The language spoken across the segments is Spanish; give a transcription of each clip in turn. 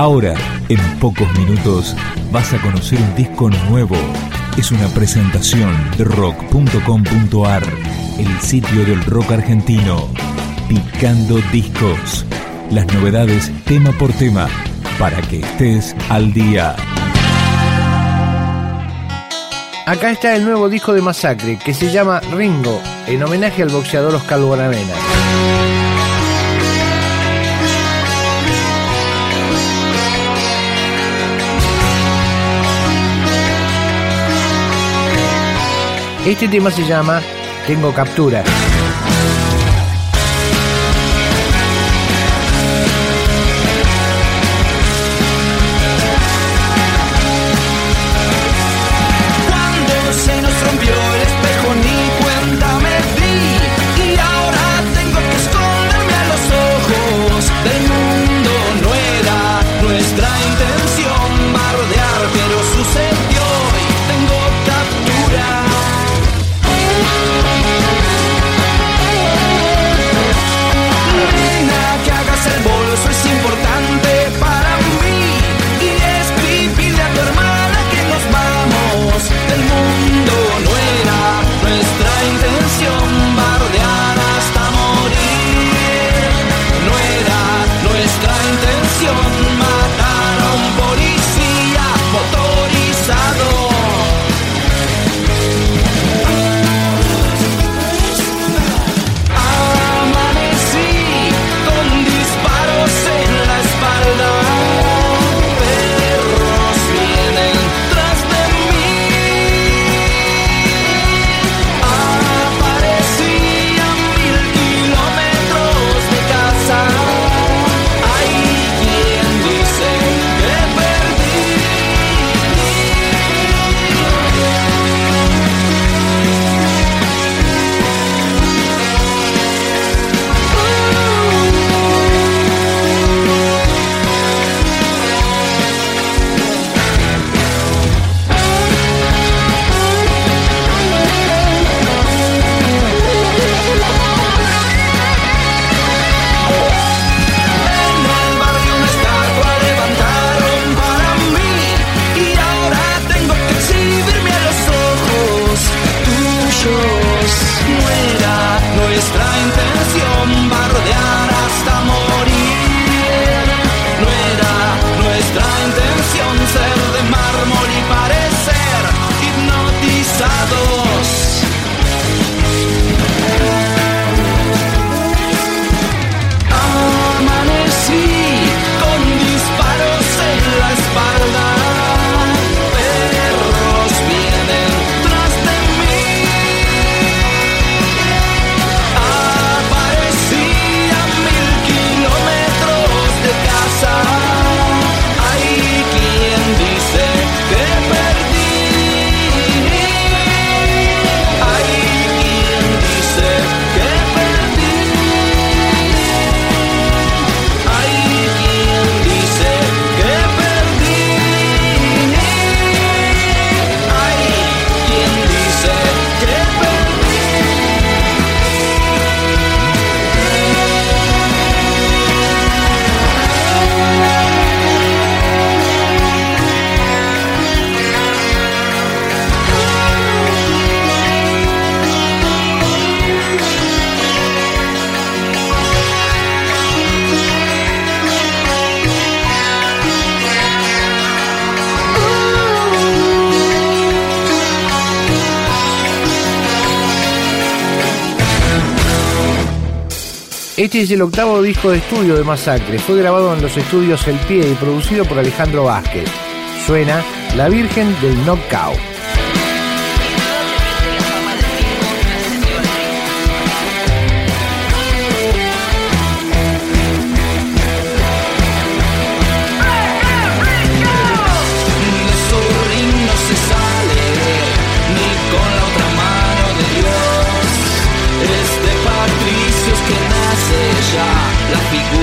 Ahora, en pocos minutos, vas a conocer un disco nuevo. Es una presentación de rock.com.ar, el sitio del rock argentino. Picando discos. Las novedades tema por tema, para que estés al día. Acá está el nuevo disco de Masacre, que se llama Ringo, en homenaje al boxeador Oscar Guaravena. Este tema se llama Tengo captura. Este es el octavo disco de estudio de Masacre. Fue grabado en los estudios El Pie y producido por Alejandro Vázquez. Suena La Virgen del Knockout. ya la figura.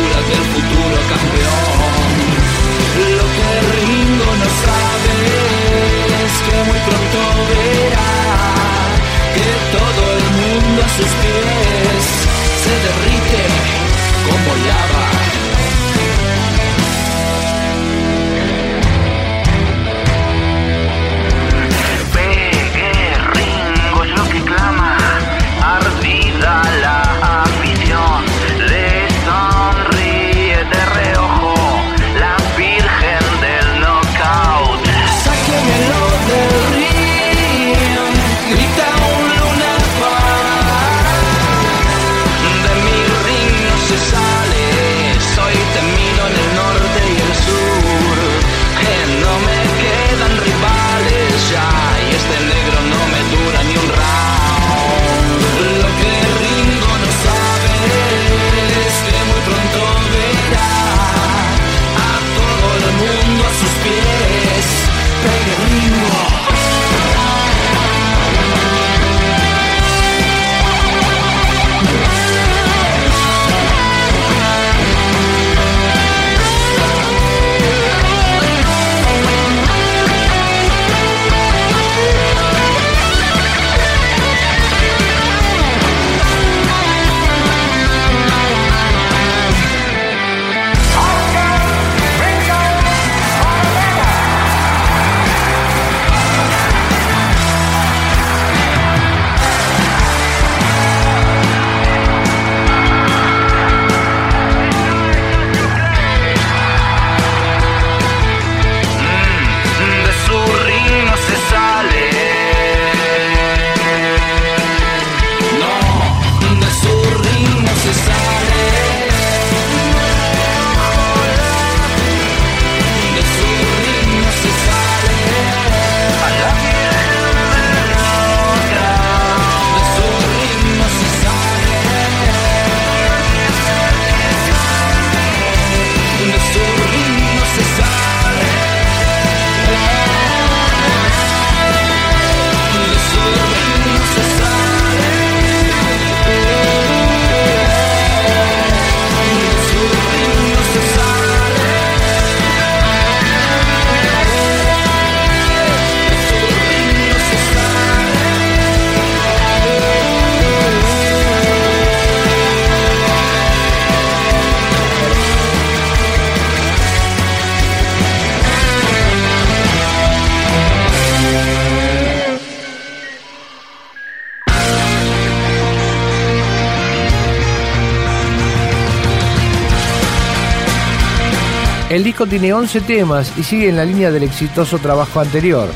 El disco tiene 11 temas y sigue en la línea del exitoso trabajo anterior.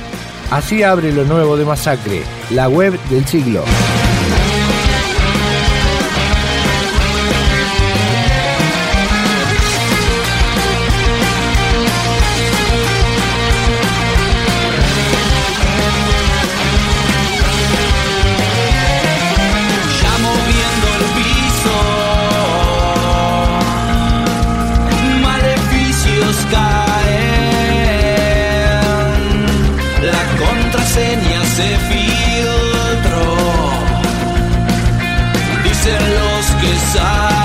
Así abre lo nuevo de Masacre, la web del siglo. 'Cause I.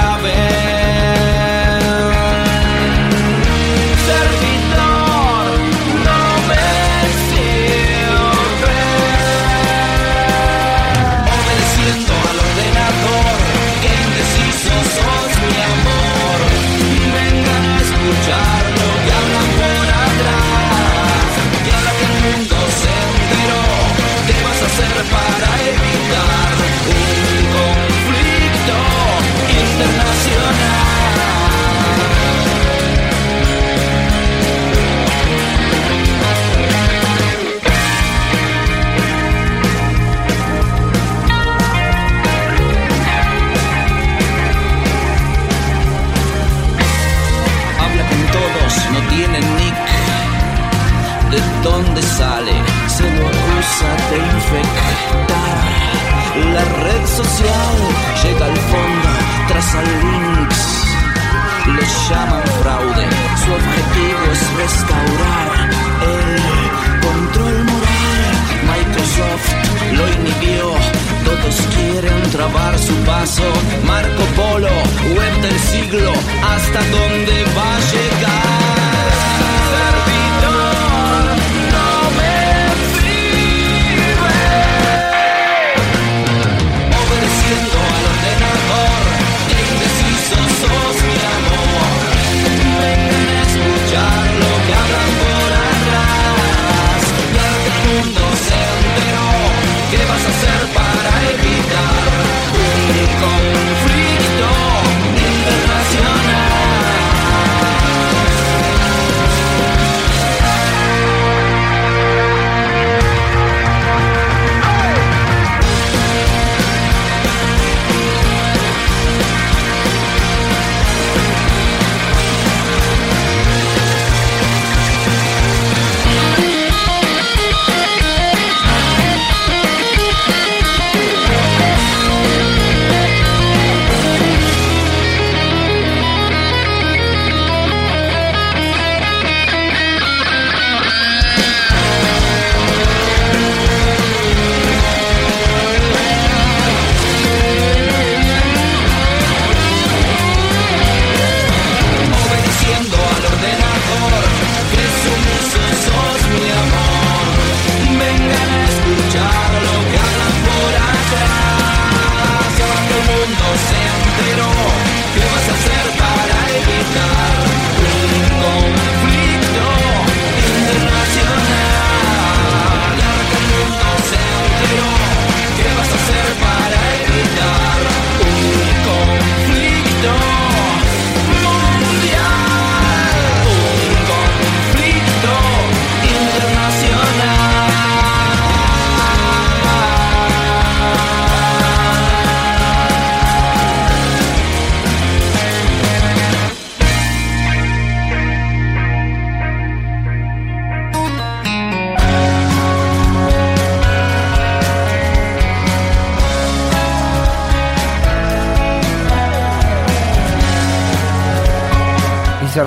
al Linux le llaman fraude. Su objetivo es restaurar el control moral. Microsoft lo inhibió. Todos quieren trabar su paso. Marco Polo, web del siglo, hasta dónde va a llegar.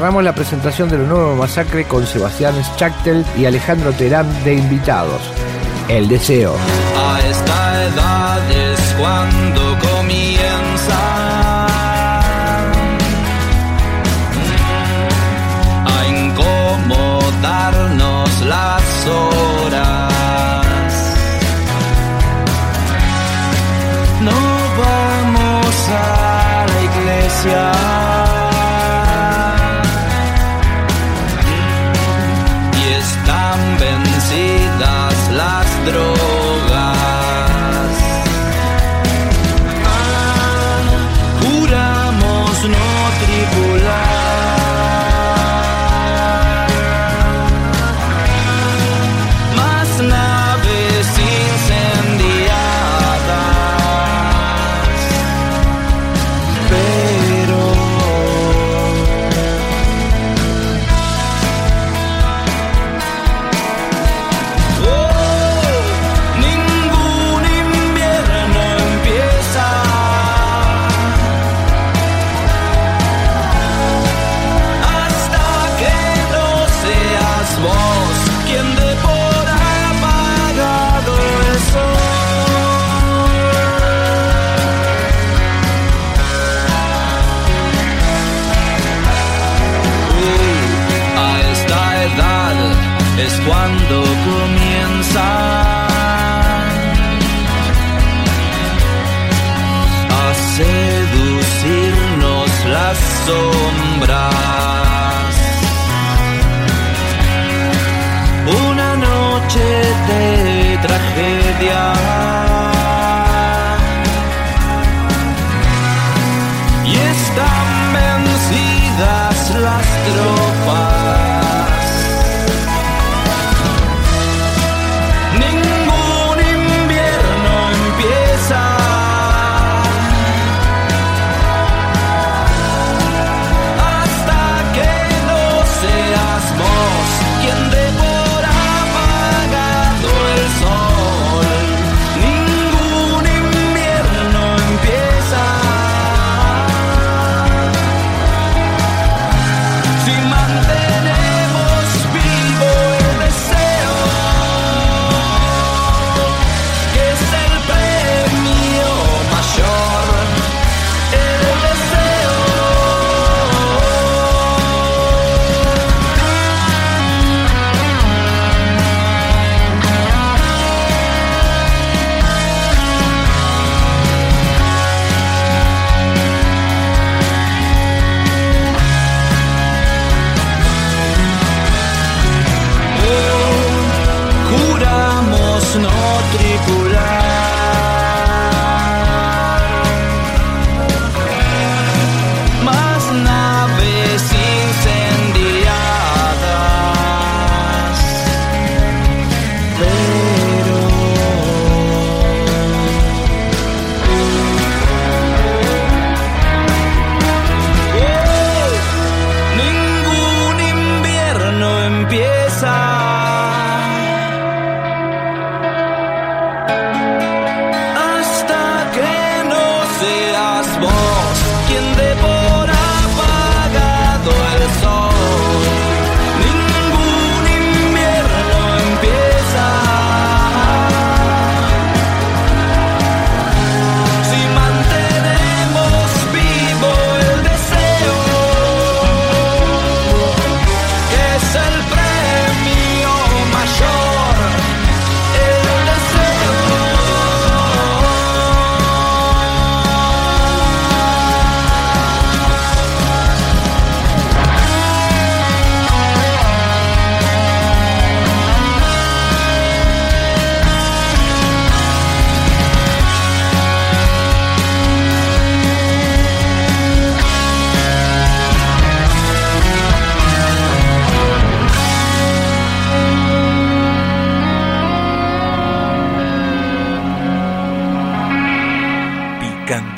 cerramos la presentación del nuevo masacre con Sebastián Schachtel y Alejandro Terán de invitados. El deseo. A esta edad es cuando comienza. A incomodarnos las horas. No vamos a la iglesia. soul